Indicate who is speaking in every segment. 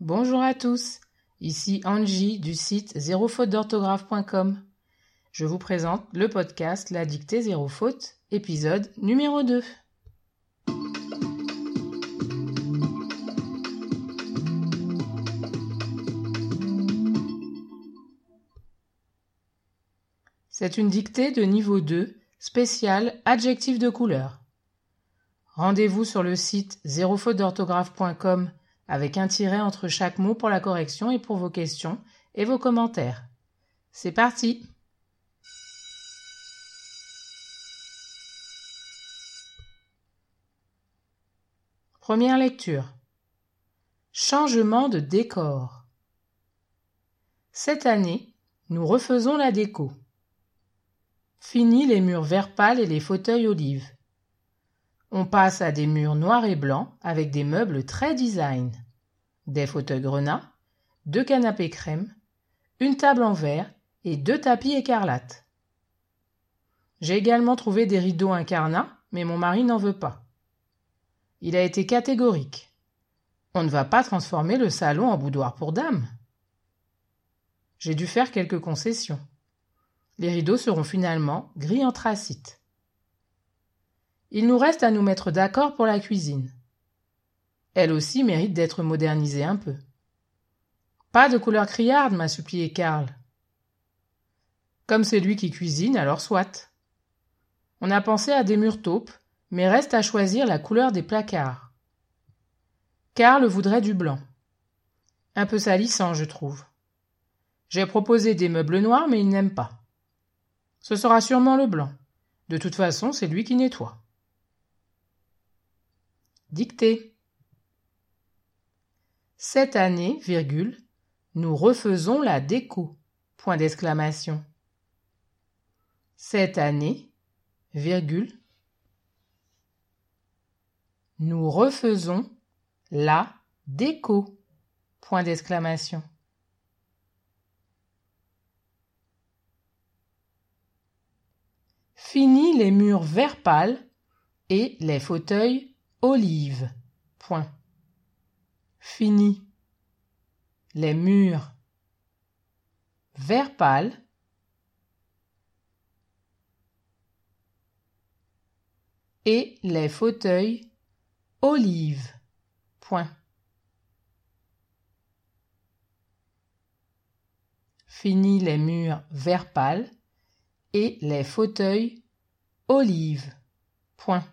Speaker 1: Bonjour à tous, ici Angie du site zérofaute-d'orthographe.com. Je vous présente le podcast La dictée zéro faute, épisode numéro 2. C'est une dictée de niveau 2, spécial adjectif de couleur. Rendez-vous sur le site zérofaute-d'orthographe.com avec un tiret entre chaque mot pour la correction et pour vos questions et vos commentaires. C'est parti Première lecture. Changement de décor. Cette année, nous refaisons la déco. Fini les murs vert pâle et les fauteuils olives. On passe à des murs noirs et blancs avec des meubles très design. Des fauteuils grenats, deux canapés crème, une table en verre et deux tapis écarlates. J'ai également trouvé des rideaux incarnats, mais mon mari n'en veut pas. Il a été catégorique. On ne va pas transformer le salon en boudoir pour dames. J'ai dû faire quelques concessions. Les rideaux seront finalement gris anthracite. Il nous reste à nous mettre d'accord pour la cuisine. Elle aussi mérite d'être modernisée un peu. Pas de couleur criarde, m'a supplié Karl. Comme c'est lui qui cuisine, alors soit. On a pensé à des murs taupes, mais reste à choisir la couleur des placards. Karl voudrait du blanc. Un peu salissant, je trouve. J'ai proposé des meubles noirs, mais il n'aime pas. Ce sera sûrement le blanc. De toute façon, c'est lui qui nettoie. Dictée. Cette année, virgule, nous refaisons la déco. Point d'exclamation. Cette année, virgule, nous refaisons la déco. Point d'exclamation. Fini les murs vert pâle et les fauteuils Olive. Point. Fini. Les murs. Vert pâle. Et les fauteuils olive. Point. Fini les murs vert pâle et les fauteuils olive. Point.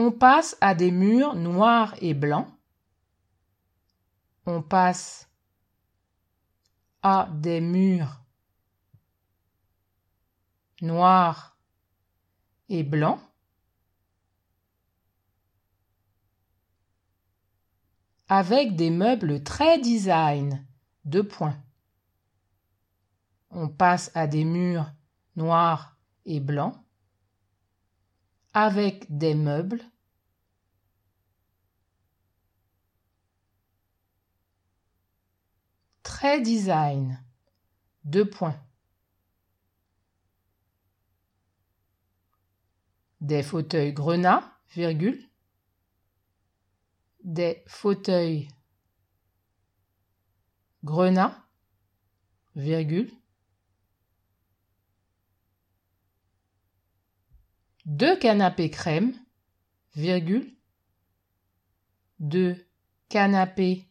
Speaker 1: On passe à des murs noirs et blancs. On passe à des murs noirs et blancs. Avec des meubles très design. Deux points. On passe à des murs noirs et blancs avec des meubles. Très design. Deux points. Des fauteuils grenats virgule. Des fauteuils grenats virgule deux canapés crème, virgule, deux canapés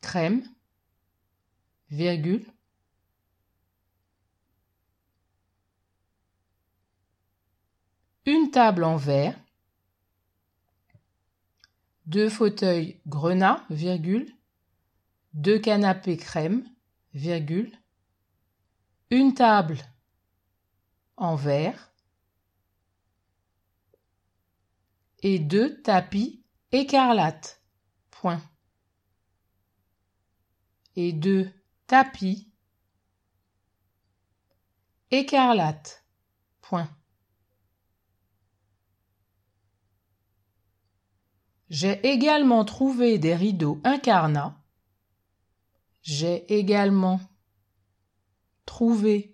Speaker 1: crème, virgule, une table en verre, deux fauteuils grenat, virgule, deux canapés crème, virgule, une table en verre, et deux tapis écarlates. Point. Et deux tapis écarlates. Point. J'ai également trouvé des rideaux incarnats. J'ai également trouvé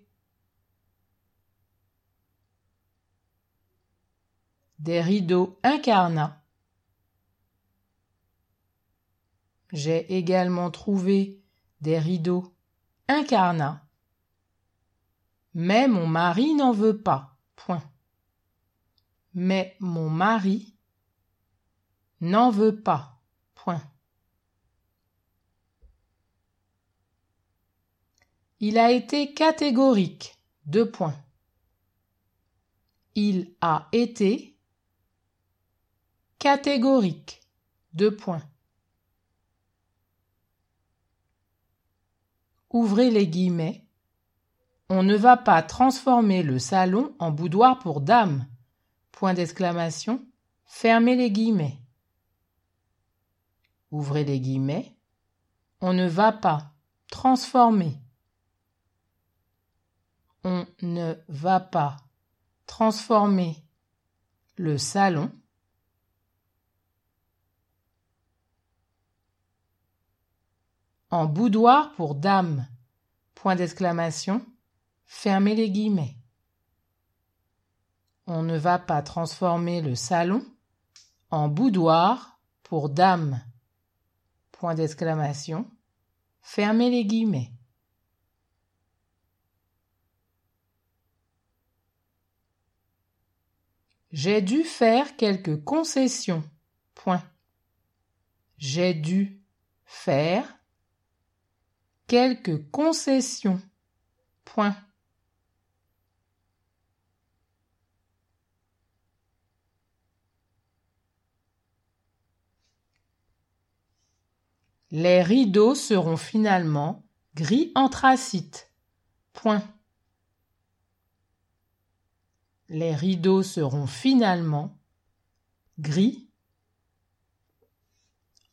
Speaker 1: des rideaux incarnats. J'ai également trouvé des rideaux incarnats. Mais mon mari n'en veut pas. Point. Mais mon mari n'en veut pas. Point. Il a été catégorique. Deux points. Il a été catégorique. Deux points. Ouvrez les guillemets. On ne va pas transformer le salon en boudoir pour dames. Point d'exclamation. Fermez les guillemets. Ouvrez les guillemets. On ne va pas transformer on ne va pas transformer le salon en boudoir pour dames. Point d'exclamation. Fermez les guillemets. On ne va pas transformer le salon en boudoir pour dames. Point d'exclamation. Fermez les guillemets. J'ai dû faire quelques concessions. Point. J'ai dû faire quelques concessions. Point. Les rideaux seront finalement gris anthracite. Point les rideaux seront finalement gris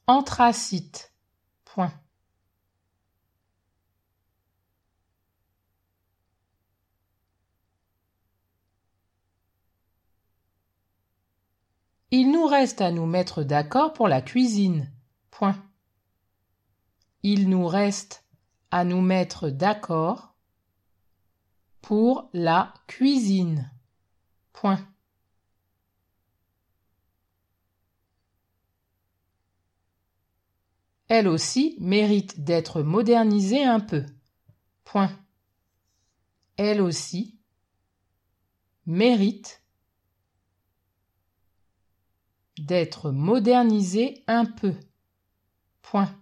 Speaker 1: anthracite. Point. Il nous reste à nous mettre d'accord pour la cuisine. Point. Il nous reste à nous mettre d'accord pour la cuisine. Point. Elle aussi mérite d'être modernisée un peu. Point. Elle aussi mérite d'être modernisée un peu. Point.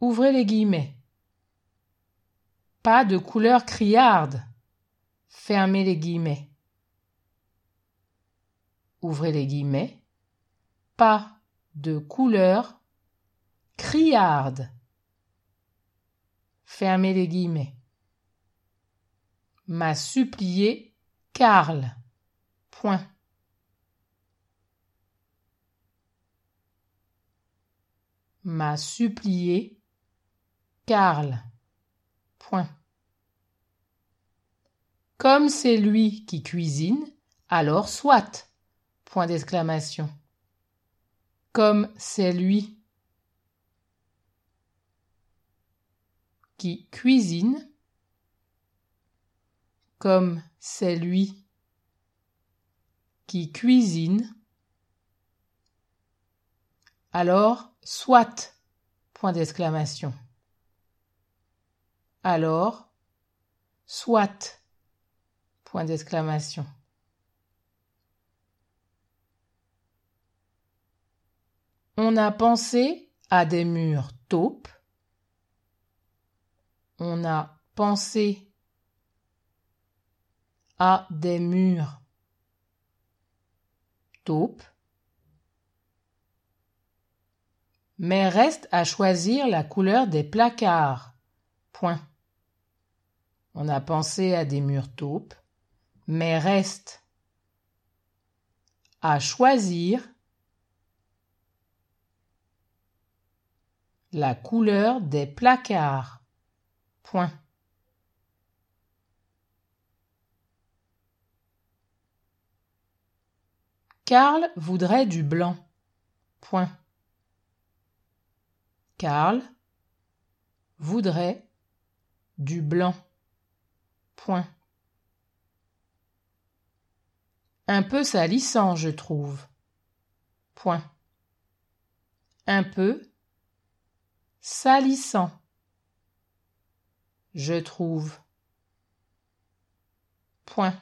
Speaker 1: Ouvrez les guillemets. Pas de couleur criarde. Fermez les guillemets. Ouvrez les guillemets. Pas de couleur criarde. Fermez les guillemets. M'a supplié Karl. Point. M'a supplié Karl. Point. Comme c'est lui qui cuisine, alors soit. Point d'exclamation. Comme c'est lui qui cuisine, comme c'est lui qui cuisine, alors soit. Point d'exclamation. Alors, soit. Point d'exclamation. On a pensé à des murs taupes. On a pensé à des murs taupes. Mais reste à choisir la couleur des placards. Point. On a pensé à des murs taupes mais reste à choisir la couleur des placards. Point. Karl voudrait du blanc. Point. Karl voudrait du blanc. Point. Un peu salissant, je trouve. Point. Un peu salissant. Je trouve. Point.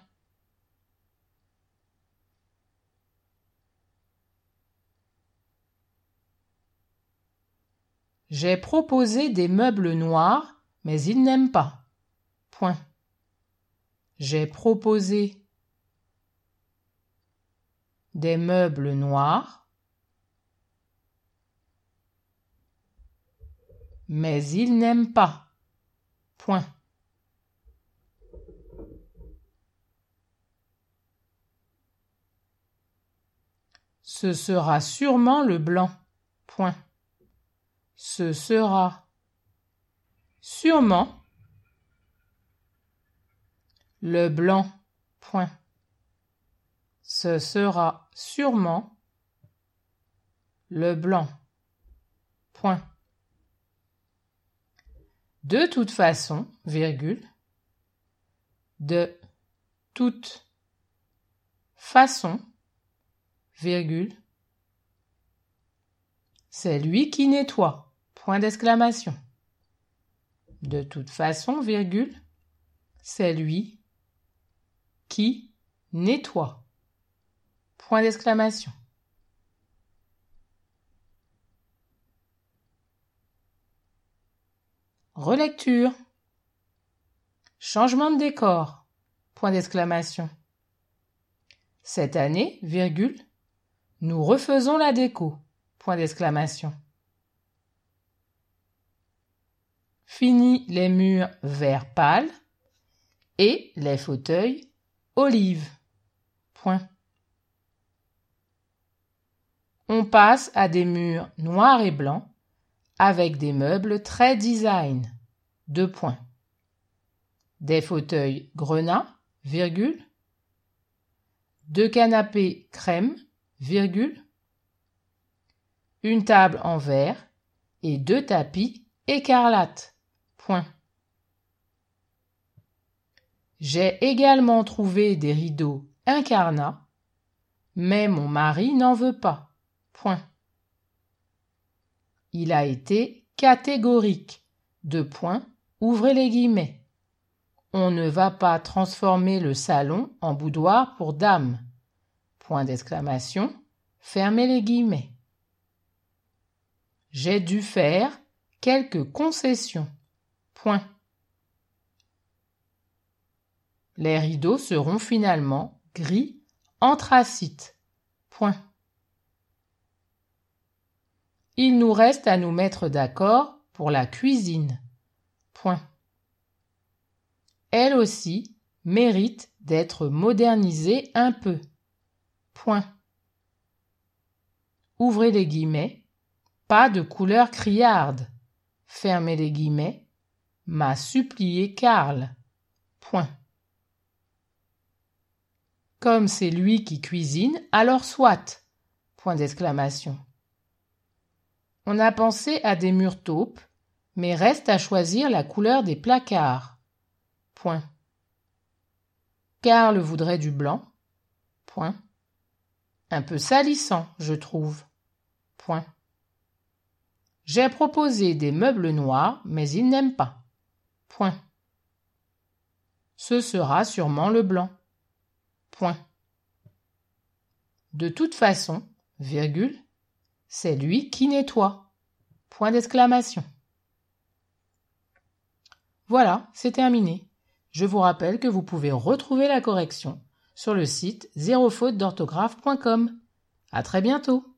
Speaker 1: J'ai proposé des meubles noirs, mais ils n'aiment pas. Point. J'ai proposé des meubles noirs, mais ils n'aiment pas. Point. Ce sera sûrement le blanc. Point. Ce sera sûrement le blanc. Point. Ce sera sûrement le blanc. Point. De toute façon, virgule, de toute façon, virgule, c'est lui qui nettoie. Point d'exclamation. De toute façon, virgule, c'est lui qui nettoie. Point d'exclamation. Relecture. Changement de décor. Point d'exclamation. Cette année, virgule, nous refaisons la déco. Point d'exclamation. Fini les murs vert pâle et les fauteuils olive. Point. On passe à des murs noirs et blancs avec des meubles très design. Deux points. Des fauteuils grenat, virgule. Deux canapés crème, virgule. Une table en verre et deux tapis écarlates. Point. J'ai également trouvé des rideaux incarnats, mais mon mari n'en veut pas. Point. Il a été catégorique. De points, ouvrez les guillemets. On ne va pas transformer le salon en boudoir pour dames. Point d'exclamation. Fermez les guillemets. J'ai dû faire quelques concessions. Point. Les rideaux seront finalement gris anthracite. Point. Il nous reste à nous mettre d'accord pour la cuisine. Point. Elle aussi mérite d'être modernisée un peu. Point. Ouvrez les guillemets. Pas de couleur criarde. Fermez les guillemets. M'a supplié Karl. Point. Comme c'est lui qui cuisine, alors soit. Point d'exclamation. On a pensé à des murs taupes, mais reste à choisir la couleur des placards. Point. Karl voudrait du blanc. Point. Un peu salissant, je trouve. Point. J'ai proposé des meubles noirs, mais il n'aime pas. Point. Ce sera sûrement le blanc. Point. De toute façon, virgule, c'est lui qui nettoie. Point d'exclamation. Voilà, c'est terminé. Je vous rappelle que vous pouvez retrouver la correction sur le site zérofaute d'orthographe.com. À très bientôt.